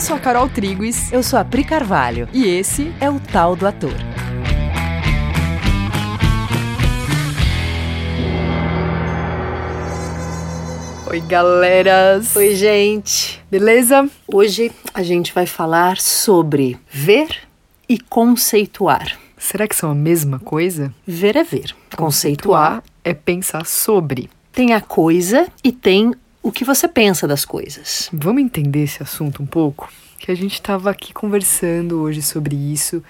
Eu sou a Carol Triguis. Eu sou a Pri Carvalho. E esse é o Tal do Ator. Oi, galeras! Oi, gente! Beleza? Hoje a gente vai falar sobre ver e conceituar. Será que são a mesma coisa? Ver é ver. Conceituar, conceituar é pensar sobre. Tem a coisa e tem o que você pensa das coisas. Vamos entender esse assunto um pouco? Que a gente estava aqui conversando hoje sobre isso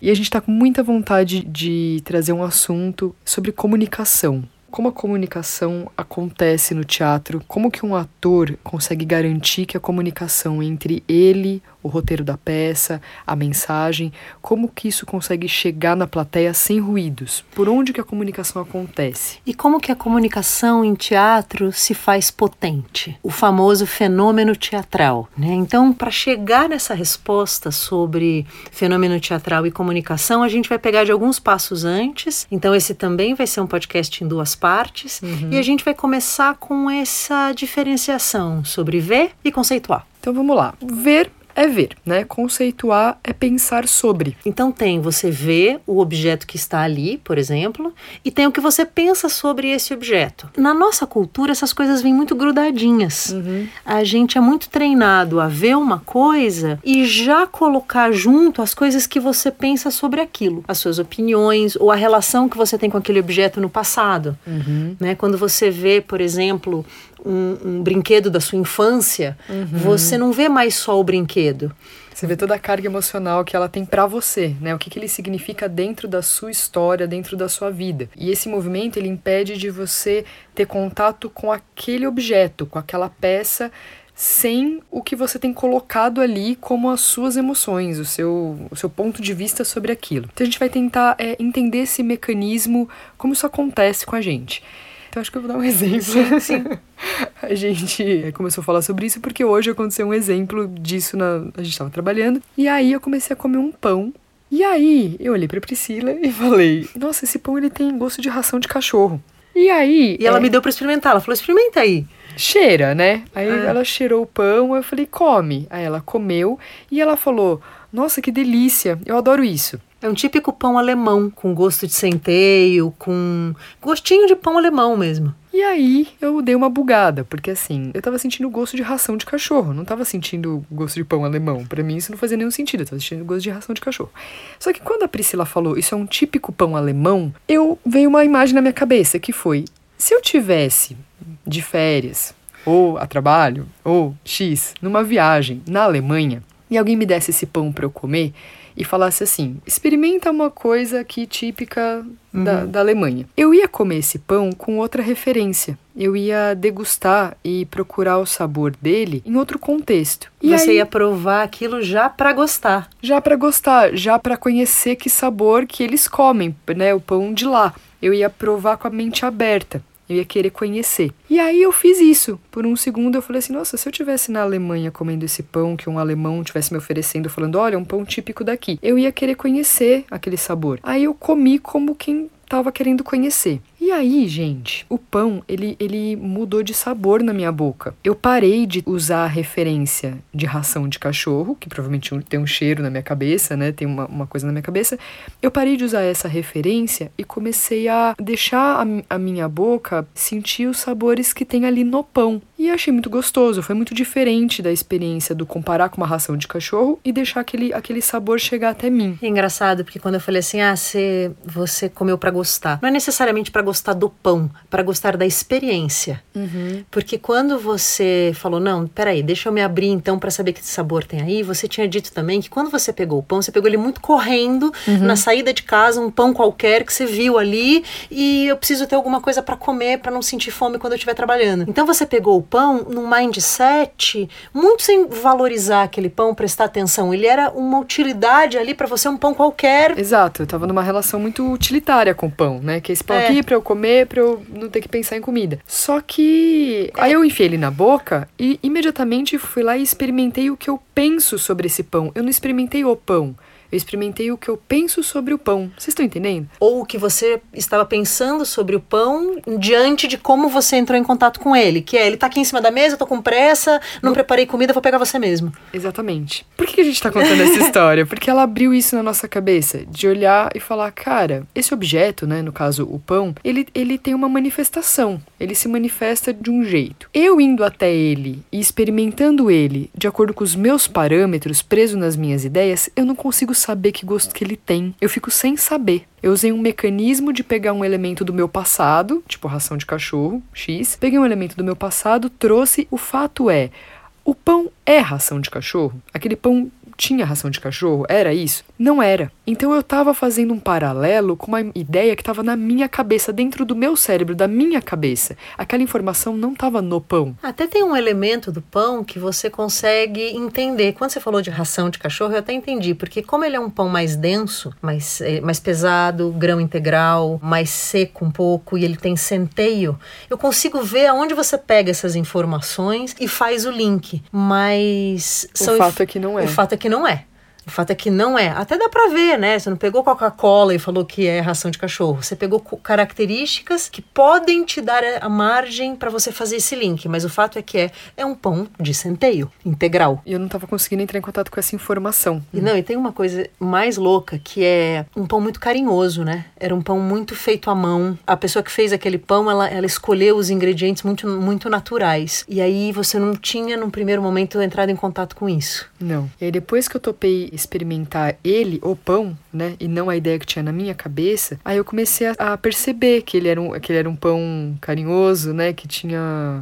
e a gente está com muita vontade de trazer um assunto sobre comunicação como a comunicação acontece no teatro, como que um ator consegue garantir que a comunicação entre ele, o roteiro da peça, a mensagem, como que isso consegue chegar na plateia sem ruídos? Por onde que a comunicação acontece? E como que a comunicação em teatro se faz potente? O famoso fenômeno teatral, né? Então, para chegar nessa resposta sobre fenômeno teatral e comunicação, a gente vai pegar de alguns passos antes. Então, esse também vai ser um podcast em duas partes. Uhum. E a gente vai começar com essa diferenciação sobre ver e conceituar. Então vamos lá. Ver é ver, né? Conceituar é pensar sobre. Então tem você vê o objeto que está ali, por exemplo, e tem o que você pensa sobre esse objeto. Na nossa cultura essas coisas vêm muito grudadinhas. Uhum. A gente é muito treinado a ver uma coisa e já colocar junto as coisas que você pensa sobre aquilo, as suas opiniões ou a relação que você tem com aquele objeto no passado. Uhum. Né? Quando você vê, por exemplo, um, um brinquedo da sua infância, uhum. você não vê mais só o brinquedo. Você vê toda a carga emocional que ela tem para você, né? O que, que ele significa dentro da sua história, dentro da sua vida. E esse movimento ele impede de você ter contato com aquele objeto, com aquela peça sem o que você tem colocado ali como as suas emoções, o seu, o seu ponto de vista sobre aquilo. Então a gente vai tentar é, entender esse mecanismo, como isso acontece com a gente. Então acho que eu vou dar um exemplo. Sim, sim. a gente começou a falar sobre isso porque hoje aconteceu um exemplo disso na a gente estava trabalhando e aí eu comecei a comer um pão e aí eu olhei para Priscila e falei: "Nossa, esse pão ele tem gosto de ração de cachorro". E aí E ela é... me deu para experimentar, ela falou: "Experimenta aí". Cheira, né? Aí é. ela cheirou o pão, eu falei: "Come". Aí ela comeu e ela falou: "Nossa, que delícia. Eu adoro isso". É um típico pão alemão, com gosto de centeio, com gostinho de pão alemão mesmo. E aí eu dei uma bugada, porque assim, eu tava sentindo gosto de ração de cachorro, não tava sentindo gosto de pão alemão. Para mim isso não fazia nenhum sentido, eu tava sentindo gosto de ração de cachorro. Só que quando a Priscila falou, isso é um típico pão alemão, eu veio uma imagem na minha cabeça que foi: se eu tivesse de férias, ou a trabalho, ou X, numa viagem na Alemanha, e alguém me desse esse pão para eu comer, e falasse assim: experimenta uma coisa aqui típica uhum. da, da Alemanha. Eu ia comer esse pão com outra referência. Eu ia degustar e procurar o sabor dele em outro contexto. E Você aí, ia provar aquilo já para gostar. Já para gostar, já para conhecer que sabor que eles comem, né? O pão de lá. Eu ia provar com a mente aberta. Eu ia querer conhecer. E aí eu fiz isso. Por um segundo eu falei assim: nossa, se eu tivesse na Alemanha comendo esse pão que um alemão tivesse me oferecendo, falando: olha, um pão típico daqui, eu ia querer conhecer aquele sabor. Aí eu comi como quem estava querendo conhecer. E aí, gente, o pão, ele, ele mudou de sabor na minha boca. Eu parei de usar a referência de ração de cachorro, que provavelmente tem um cheiro na minha cabeça, né? Tem uma, uma coisa na minha cabeça. Eu parei de usar essa referência e comecei a deixar a, a minha boca sentir os sabores que tem ali no pão. E achei muito gostoso, foi muito diferente da experiência do comparar com uma ração de cachorro e deixar aquele, aquele sabor chegar até mim. É engraçado, porque quando eu falei assim, ah, você, você comeu para gostar. Não é necessariamente para gostar do pão, para gostar da experiência. Uhum. Porque quando você falou, não, peraí, deixa eu me abrir então para saber que sabor tem aí, você tinha dito também que quando você pegou o pão, você pegou ele muito correndo uhum. na saída de casa, um pão qualquer que você viu ali e eu preciso ter alguma coisa para comer para não sentir fome quando eu estiver trabalhando. Então você pegou o pão num mindset muito sem valorizar aquele pão, prestar atenção. Ele era uma utilidade ali para você, um pão qualquer. Exato, eu tava numa relação muito utilitária com o pão, né? Que esse pão é. aqui para eu comer, para eu não ter que pensar em comida. Só que aí eu enfiei ele na boca e imediatamente fui lá e experimentei o que eu penso sobre esse pão. Eu não experimentei o pão. Eu experimentei o que eu penso sobre o pão. Vocês estão entendendo? Ou o que você estava pensando sobre o pão diante de como você entrou em contato com ele. Que é, ele tá aqui em cima da mesa, eu tô com pressa, não no... preparei comida, vou pegar você mesmo. Exatamente. Por que a gente tá contando essa história? Porque ela abriu isso na nossa cabeça. De olhar e falar, cara, esse objeto, né, no caso o pão, ele, ele tem uma manifestação. Ele se manifesta de um jeito. Eu indo até ele e experimentando ele de acordo com os meus parâmetros, preso nas minhas ideias, eu não consigo saber que gosto que ele tem. Eu fico sem saber. Eu usei um mecanismo de pegar um elemento do meu passado, tipo ração de cachorro, X, peguei um elemento do meu passado, trouxe. O fato é, o pão é ração de cachorro? Aquele pão tinha ração de cachorro? Era isso? Não era. Então eu estava fazendo um paralelo com uma ideia que estava na minha cabeça, dentro do meu cérebro, da minha cabeça. Aquela informação não estava no pão. Até tem um elemento do pão que você consegue entender. Quando você falou de ração de cachorro, eu até entendi, porque como ele é um pão mais denso, mais, é, mais pesado, grão integral, mais seco um pouco, e ele tem centeio, eu consigo ver aonde você pega essas informações e faz o link. Mas. O fato é que não é. O fato é que não é. O fato é que não é. Até dá pra ver, né? Você não pegou Coca-Cola e falou que é ração de cachorro. Você pegou características que podem te dar a margem para você fazer esse link. Mas o fato é que é, é um pão de centeio, integral. E eu não tava conseguindo entrar em contato com essa informação. E não, e tem uma coisa mais louca que é um pão muito carinhoso, né? Era um pão muito feito à mão. A pessoa que fez aquele pão, ela, ela escolheu os ingredientes muito, muito naturais. E aí você não tinha, num primeiro momento, entrado em contato com isso. Não. E aí depois que eu topei experimentar ele, o pão, né, e não a ideia que tinha na minha cabeça, aí eu comecei a, a perceber que ele, era um, que ele era um pão carinhoso, né, que tinha...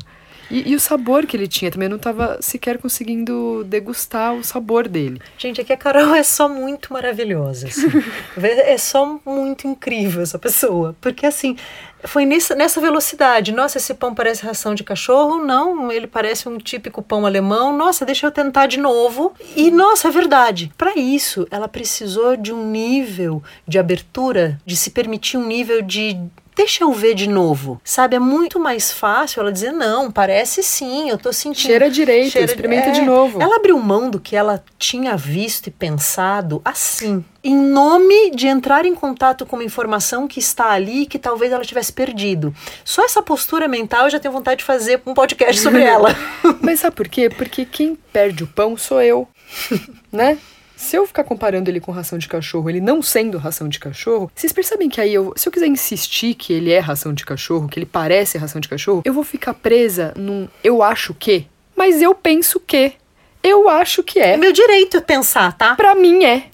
E, e, o sabor que ele tinha também, eu não estava sequer conseguindo degustar o sabor dele. Gente, aqui a Carol é só muito maravilhosa. Assim. é só muito incrível essa pessoa. Porque assim, foi nessa, nessa velocidade. Nossa, esse pão parece ração de cachorro. Não, ele parece um típico pão alemão. Nossa, deixa eu tentar de novo. E, nossa, é verdade. Para isso, ela precisou de um nível de abertura, de se permitir um nível de deixa eu ver de novo. Sabe, é muito mais fácil ela dizer, não, parece sim, eu tô sentindo. Cheira direito, Cheira... experimenta é... de novo. Ela abriu mão do que ela tinha visto e pensado assim em nome de entrar em contato com uma informação que está ali que talvez ela tivesse perdido. Só essa postura mental eu já tenho vontade de fazer um podcast sobre ela. Mas sabe por quê? Porque quem perde o pão sou eu, né? Se eu ficar comparando ele com ração de cachorro, ele não sendo ração de cachorro, vocês percebem que aí eu, se eu quiser insistir que ele é ração de cachorro, que ele parece ração de cachorro, eu vou ficar presa num eu acho que, mas eu penso que. Eu acho que é. É meu direito pensar, tá? Pra mim é.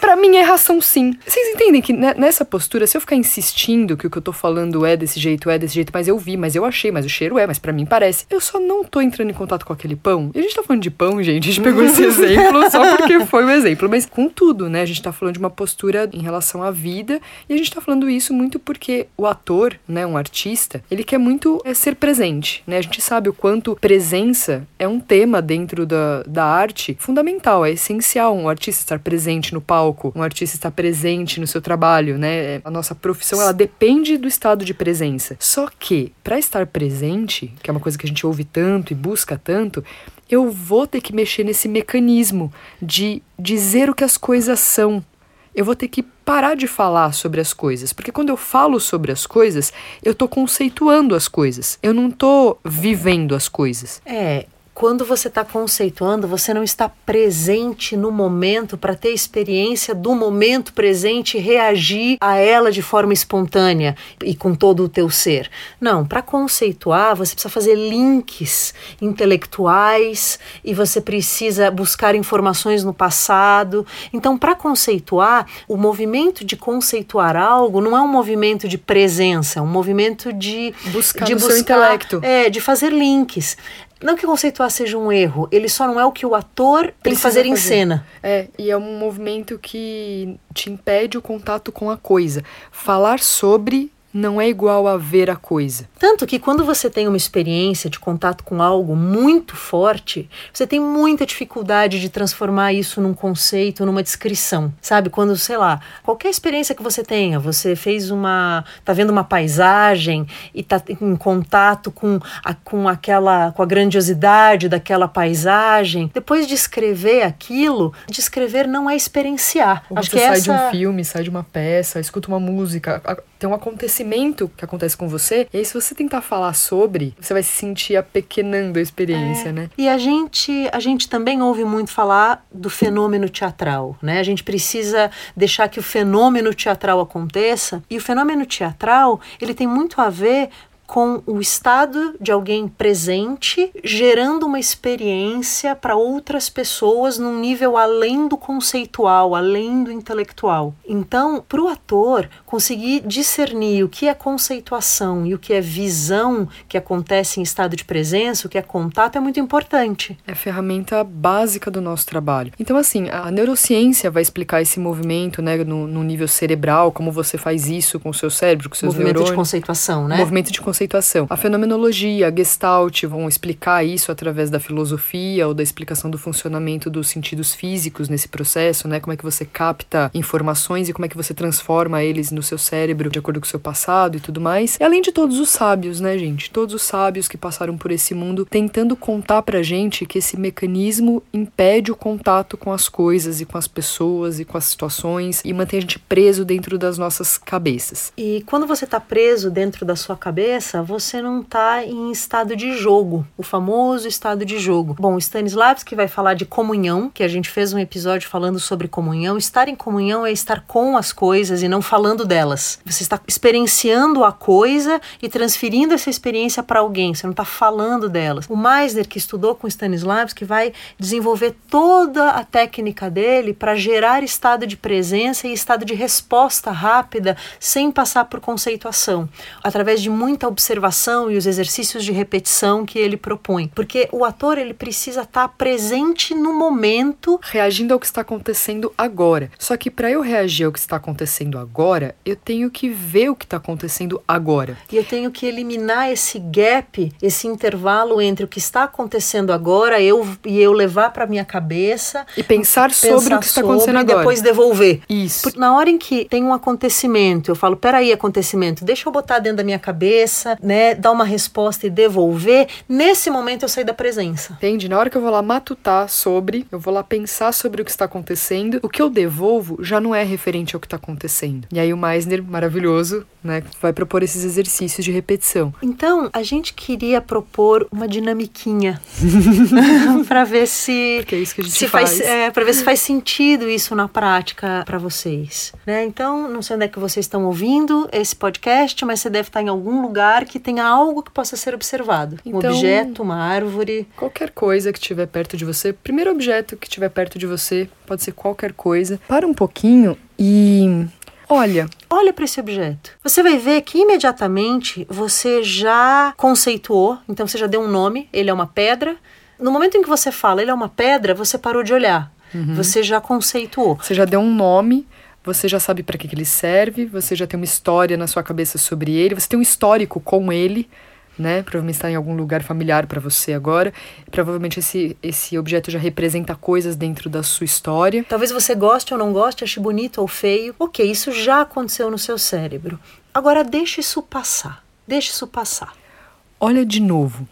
Pra mim é ração sim. Vocês entendem que nessa postura, se eu ficar insistindo que o que eu tô falando é desse jeito, é desse jeito, mas eu vi, mas eu achei, mas o cheiro é, mas para mim parece. Eu só não tô entrando em contato com aquele pão. E a gente tá falando de pão, gente. A gente pegou esse exemplo só porque foi o exemplo. Mas com tudo, né? A gente tá falando de uma postura em relação à vida. E a gente tá falando isso muito porque o ator, né? Um artista, ele quer muito é, ser presente, né? A gente sabe o quanto presença é um tema dentro da da arte fundamental, é essencial um artista estar presente no palco, um artista estar presente no seu trabalho, né? A nossa profissão ela depende do estado de presença. Só que para estar presente, que é uma coisa que a gente ouve tanto e busca tanto, eu vou ter que mexer nesse mecanismo de dizer o que as coisas são. Eu vou ter que parar de falar sobre as coisas, porque quando eu falo sobre as coisas, eu estou conceituando as coisas. Eu não estou vivendo as coisas. É, quando você está conceituando, você não está presente no momento para ter experiência do momento presente e reagir a ela de forma espontânea e com todo o teu ser. Não, para conceituar, você precisa fazer links intelectuais e você precisa buscar informações no passado. Então, para conceituar, o movimento de conceituar algo não é um movimento de presença, é um movimento de buscar de buscar, seu intelecto. É, de fazer links. Não que conceituar seja um erro, ele só não é o que o ator tem que fazer, fazer em cena. É, e é um movimento que te impede o contato com a coisa. Falar sobre não é igual a ver a coisa. Tanto que quando você tem uma experiência de contato com algo muito forte, você tem muita dificuldade de transformar isso num conceito, numa descrição. Sabe? Quando, sei lá, qualquer experiência que você tenha, você fez uma. tá vendo uma paisagem e tá em contato com, a, com aquela. com a grandiosidade daquela paisagem. Depois de escrever aquilo, descrever não é experienciar. Ou Acho você que sai essa... de um filme, sai de uma peça, escuta uma música, tem um acontecimento que acontece com você, e aí se você tentar falar sobre, você vai se sentir apequenando a experiência, é. né? E a gente, a gente também ouve muito falar do fenômeno teatral, né? A gente precisa deixar que o fenômeno teatral aconteça, e o fenômeno teatral, ele tem muito a ver com o estado de alguém presente, gerando uma experiência para outras pessoas num nível além do conceitual, além do intelectual. Então, para o ator conseguir discernir o que é conceituação e o que é visão que acontece em estado de presença, o que é contato, é muito importante. É a ferramenta básica do nosso trabalho. Então, assim, a neurociência vai explicar esse movimento, né, no, no nível cerebral, como você faz isso com o seu cérebro, com seus movimento neurônios. de conceituação, né? Movimento de conceituação. A fenomenologia, a gestalt vão explicar isso através da filosofia ou da explicação do funcionamento dos sentidos físicos nesse processo, né? Como é que você capta informações e como é que você transforma eles no seu cérebro de acordo com o seu passado e tudo mais. E além de todos os sábios, né, gente? Todos os sábios que passaram por esse mundo tentando contar pra gente que esse mecanismo impede o contato com as coisas e com as pessoas e com as situações e mantém a gente preso dentro das nossas cabeças. E quando você tá preso dentro da sua cabeça, você não está em estado de jogo, o famoso estado de jogo. Bom, Stanislavski vai falar de comunhão, que a gente fez um episódio falando sobre comunhão. Estar em comunhão é estar com as coisas e não falando delas. Você está experienciando a coisa e transferindo essa experiência para alguém, você não está falando delas. O Meisner, que estudou com Stanislavski, vai desenvolver toda a técnica dele para gerar estado de presença e estado de resposta rápida, sem passar por conceituação, através de muita observação e os exercícios de repetição que ele propõe, porque o ator ele precisa estar presente no momento, reagindo ao que está acontecendo agora. Só que para eu reagir ao que está acontecendo agora, eu tenho que ver o que está acontecendo agora. E eu tenho que eliminar esse gap, esse intervalo entre o que está acontecendo agora, eu e eu levar para minha cabeça e pensar, pensar sobre o que está acontecendo agora e depois devolver. Isso. Porque na hora em que tem um acontecimento, eu falo, peraí, acontecimento, deixa eu botar dentro da minha cabeça né, dar uma resposta e devolver, nesse momento eu saí da presença. Entende? Na hora que eu vou lá matutar sobre, eu vou lá pensar sobre o que está acontecendo, o que eu devolvo já não é referente ao que está acontecendo. E aí o Meisner, maravilhoso, né, vai propor esses exercícios de repetição. Então, a gente queria propor uma dinamiquinha para ver se Porque é isso que a gente se faz, faz é, para ver se faz sentido isso na prática para vocês, né? Então, não sei onde é que vocês estão ouvindo esse podcast, mas você deve estar em algum lugar lugar que tenha algo que possa ser observado. Então, um objeto, uma árvore. Qualquer coisa que estiver perto de você. Primeiro objeto que estiver perto de você, pode ser qualquer coisa. Para um pouquinho e Olha, olha para esse objeto. Você vai ver que imediatamente você já conceituou, então você já deu um nome, ele é uma pedra. No momento em que você fala, ele é uma pedra, você parou de olhar. Uhum. Você já conceituou. Você já deu um nome, você já sabe para que, que ele serve, você já tem uma história na sua cabeça sobre ele, você tem um histórico com ele, né? Provavelmente está em algum lugar familiar para você agora. Provavelmente esse, esse objeto já representa coisas dentro da sua história. Talvez você goste ou não goste, ache bonito ou feio. Ok, isso já aconteceu no seu cérebro. Agora deixe isso passar. Deixe isso passar. Olha de novo.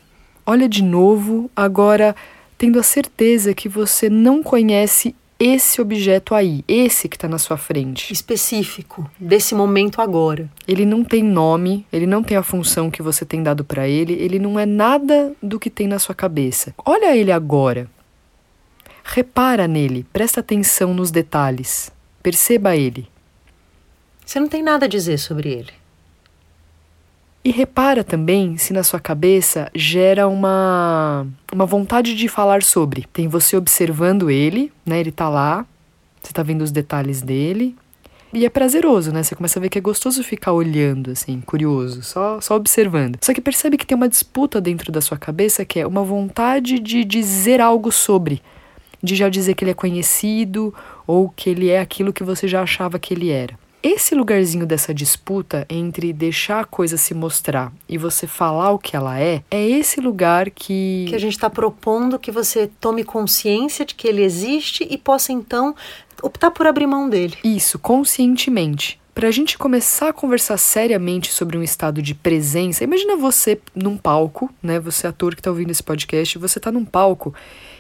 Olha de novo, agora tendo a certeza que você não conhece esse objeto aí, esse que está na sua frente. Específico, desse momento agora. Ele não tem nome, ele não tem a função que você tem dado para ele, ele não é nada do que tem na sua cabeça. Olha ele agora. Repara nele, presta atenção nos detalhes, perceba ele. Você não tem nada a dizer sobre ele. E repara também se na sua cabeça gera uma, uma vontade de falar sobre. Tem você observando ele, né? Ele tá lá, você tá vendo os detalhes dele. E é prazeroso, né? Você começa a ver que é gostoso ficar olhando, assim, curioso, só, só observando. Só que percebe que tem uma disputa dentro da sua cabeça que é uma vontade de dizer algo sobre. De já dizer que ele é conhecido ou que ele é aquilo que você já achava que ele era. Esse lugarzinho dessa disputa entre deixar a coisa se mostrar e você falar o que ela é, é esse lugar que. Que a gente está propondo que você tome consciência de que ele existe e possa então optar por abrir mão dele. Isso, conscientemente. Para a gente começar a conversar seriamente sobre um estado de presença, imagina você num palco, né? Você ator que está ouvindo esse podcast, você está num palco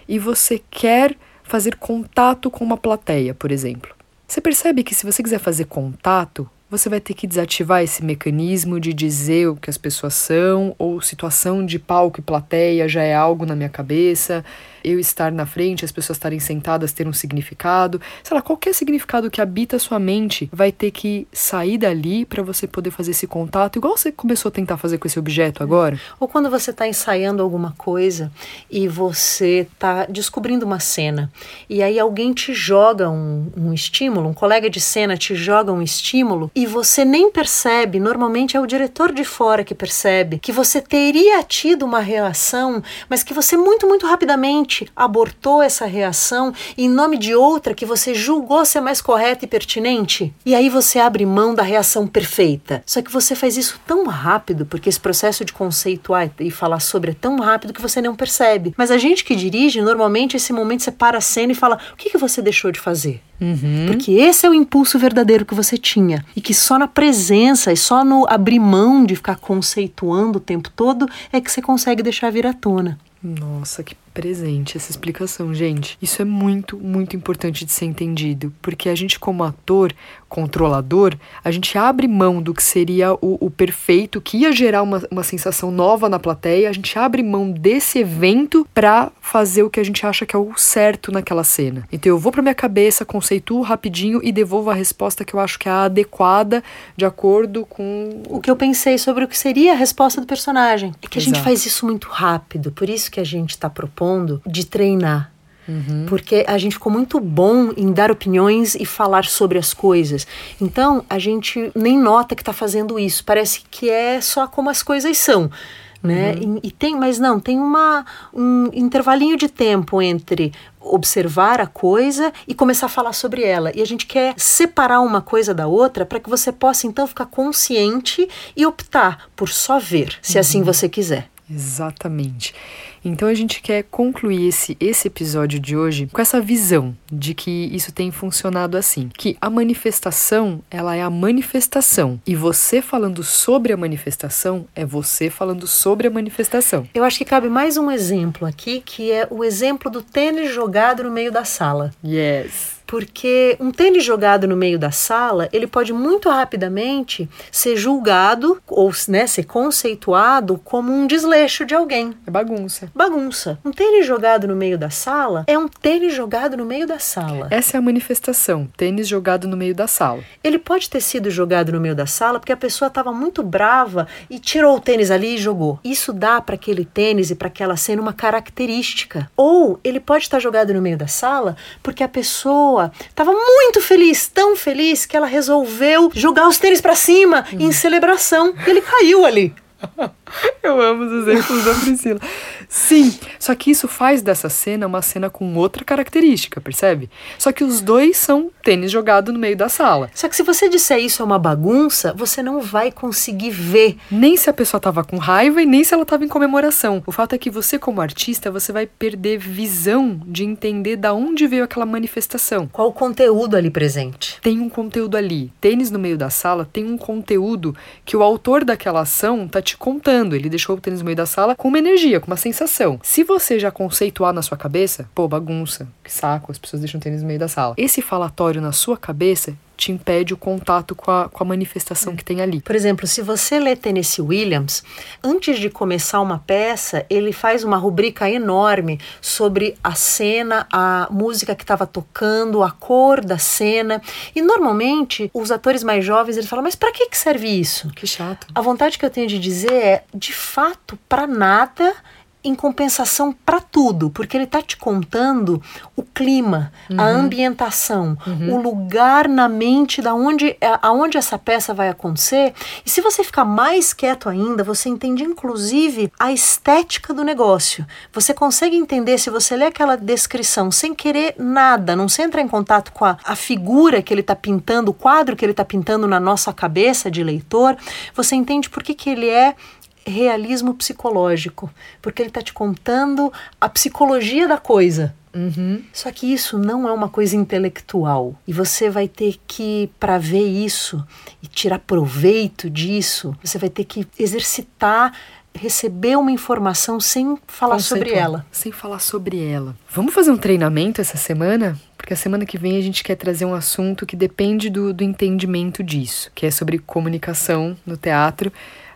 e você quer fazer contato com uma plateia, por exemplo. Você percebe que se você quiser fazer contato, você vai ter que desativar esse mecanismo de dizer o que as pessoas são, ou situação de palco e plateia já é algo na minha cabeça, eu estar na frente, as pessoas estarem sentadas ter um significado. Sei lá, qualquer significado que habita a sua mente vai ter que sair dali para você poder fazer esse contato, igual você começou a tentar fazer com esse objeto agora. Ou quando você está ensaiando alguma coisa e você está descobrindo uma cena, e aí alguém te joga um, um estímulo, um colega de cena te joga um estímulo, e você nem percebe, normalmente é o diretor de fora que percebe, que você teria tido uma reação, mas que você muito, muito rapidamente abortou essa reação em nome de outra que você julgou ser mais correta e pertinente. E aí você abre mão da reação perfeita. Só que você faz isso tão rápido, porque esse processo de conceituar e falar sobre é tão rápido que você não percebe. Mas a gente que dirige, normalmente esse momento você para a cena e fala: o que, que você deixou de fazer? Uhum. Porque esse é o impulso verdadeiro que você tinha. E que só na presença e só no abrir mão de ficar conceituando o tempo todo é que você consegue deixar vir à tona. Nossa, que presente essa explicação, gente. Isso é muito, muito importante de ser entendido, porque a gente, como ator, controlador, a gente abre mão do que seria o, o perfeito, que ia gerar uma, uma sensação nova na plateia, a gente abre mão desse evento para fazer o que a gente acha que é o certo naquela cena. Então eu vou para minha cabeça, conceituo rapidinho e devolvo a resposta que eu acho que é a adequada de acordo com o que eu pensei sobre o que seria a resposta do personagem. É que a Exato. gente faz isso muito rápido, por isso que a gente está propondo de treinar. Uhum. Porque a gente ficou muito bom em dar opiniões e falar sobre as coisas. Então a gente nem nota que está fazendo isso. Parece que é só como as coisas são. Né? Uhum. E, e, tem, mas não, tem uma, um intervalinho de tempo entre observar a coisa e começar a falar sobre ela. E a gente quer separar uma coisa da outra para que você possa então ficar consciente e optar por só ver, se assim você quiser. Exatamente. Então a gente quer concluir esse, esse episódio de hoje com essa visão de que isso tem funcionado assim, que a manifestação, ela é a manifestação e você falando sobre a manifestação é você falando sobre a manifestação. Eu acho que cabe mais um exemplo aqui, que é o exemplo do tênis jogado no meio da sala. Yes. Porque um tênis jogado no meio da sala, ele pode muito rapidamente ser julgado ou né, ser conceituado como um desleixo de alguém. É bagunça. Bagunça. Um tênis jogado no meio da sala é um tênis jogado no meio da sala. Essa é a manifestação, tênis jogado no meio da sala. Ele pode ter sido jogado no meio da sala porque a pessoa estava muito brava e tirou o tênis ali e jogou. Isso dá para aquele tênis e para aquela cena uma característica. Ou ele pode estar jogado no meio da sala porque a pessoa estava muito feliz, tão feliz que ela resolveu jogar os tênis para cima hum. em celebração. E ele caiu ali. Eu amo os exemplos da Priscila. Sim, só que isso faz dessa cena uma cena com outra característica, percebe? Só que os dois são tênis jogado no meio da sala. Só que se você disser isso é uma bagunça, você não vai conseguir ver. Nem se a pessoa tava com raiva e nem se ela tava em comemoração. O fato é que você, como artista, você vai perder visão de entender da onde veio aquela manifestação. Qual o conteúdo ali presente? Tem um conteúdo ali. Tênis no meio da sala tem um conteúdo que o autor daquela ação tá te contando. Ele deixou o tênis no meio da sala com uma energia, com uma sensação. Se você já conceituar na sua cabeça, pô, bagunça, que saco, as pessoas deixam o tênis no meio da sala. Esse falatório na sua cabeça te impede o contato com a, com a manifestação é. que tem ali. Por exemplo, se você lê Tennessee Williams, antes de começar uma peça, ele faz uma rubrica enorme sobre a cena, a música que estava tocando, a cor da cena. E normalmente os atores mais jovens eles falam: mas para que, que serve isso? Que chato. A vontade que eu tenho de dizer é, de fato, para nada em compensação para tudo, porque ele está te contando o clima, uhum. a ambientação, uhum. o lugar na mente da onde, aonde essa peça vai acontecer. E se você ficar mais quieto ainda, você entende inclusive a estética do negócio. Você consegue entender se você lê aquela descrição sem querer nada, não se entra em contato com a, a figura que ele está pintando, o quadro que ele está pintando na nossa cabeça de leitor, você entende por que, que ele é realismo psicológico, porque ele está te contando a psicologia da coisa. Uhum. Só que isso não é uma coisa intelectual. E você vai ter que, para ver isso e tirar proveito disso, você vai ter que exercitar receber uma informação sem falar sobre ela. Sem falar sobre ela. Vamos fazer um treinamento essa semana? Porque a semana que vem a gente quer trazer um assunto que depende do, do entendimento disso, que é sobre comunicação no teatro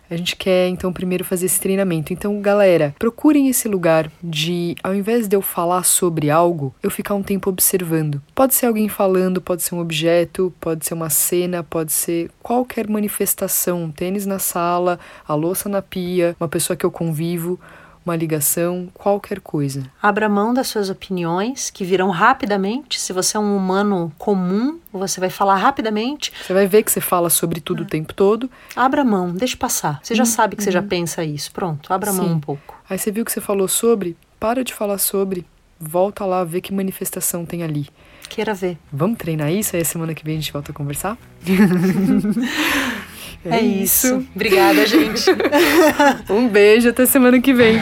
a gente quer então primeiro fazer esse treinamento. Então, galera, procurem esse lugar de, ao invés de eu falar sobre algo, eu ficar um tempo observando. Pode ser alguém falando, pode ser um objeto, pode ser uma cena, pode ser qualquer manifestação, um tênis na sala, a louça na pia, uma pessoa que eu convivo uma ligação, qualquer coisa. Abra mão das suas opiniões, que virão rapidamente. Se você é um humano comum, você vai falar rapidamente. Você vai ver que você fala sobre tudo é. o tempo todo. Abra mão, deixe passar. Você já hum, sabe que você já uhum. pensa isso. Pronto, abra Sim. mão um pouco. Aí você viu que você falou sobre, para de falar sobre, volta lá, vê que manifestação tem ali. Queira ver. Vamos treinar isso? Aí semana que vem a gente volta a conversar? É, é isso. isso. Obrigada, gente. um beijo, até semana que vem.